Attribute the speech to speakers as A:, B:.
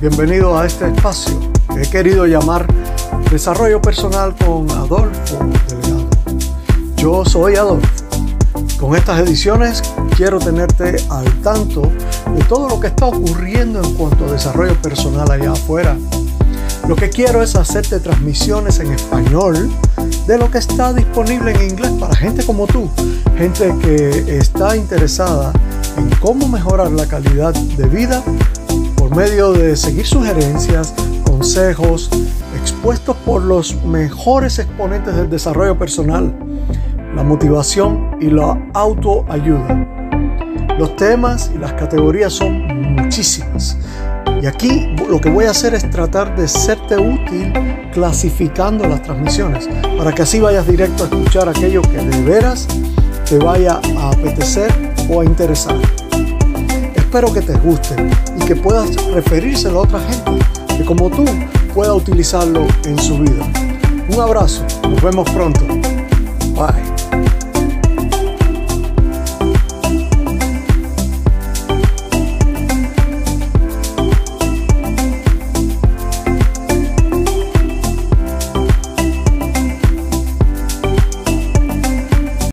A: Bienvenido a este espacio que he querido llamar Desarrollo Personal con Adolfo Delgado. Yo soy Adolfo. Con estas ediciones quiero tenerte al tanto de todo lo que está ocurriendo en cuanto a desarrollo personal allá afuera. Lo que quiero es hacerte transmisiones en español de lo que está disponible en inglés para gente como tú, gente que está interesada en cómo mejorar la calidad de vida por medio de seguir sugerencias, consejos expuestos por los mejores exponentes del desarrollo personal, la motivación y la autoayuda. Los temas y las categorías son muchísimas. Y aquí lo que voy a hacer es tratar de serte útil clasificando las transmisiones para que así vayas directo a escuchar aquello que de veras te vaya a apetecer o a interesar. Espero que te guste y que puedas referírselo a otra gente que como tú pueda utilizarlo en su vida. Un abrazo, nos vemos pronto.